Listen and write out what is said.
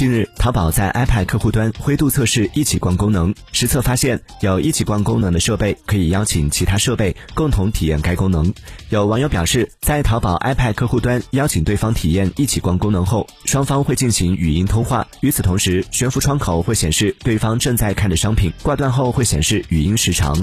近日淘宝在 ipad 客户端灰度测试一起逛功能。实测发现有一起逛功能的设备可以邀请其他设备共同体验该功能。有网友表示在淘宝 ipad 客户端邀请对方体验一起逛功能后双方会进行语音通话。与此同时悬浮窗口会显示对方正在看的商品挂断后会显示语音时长。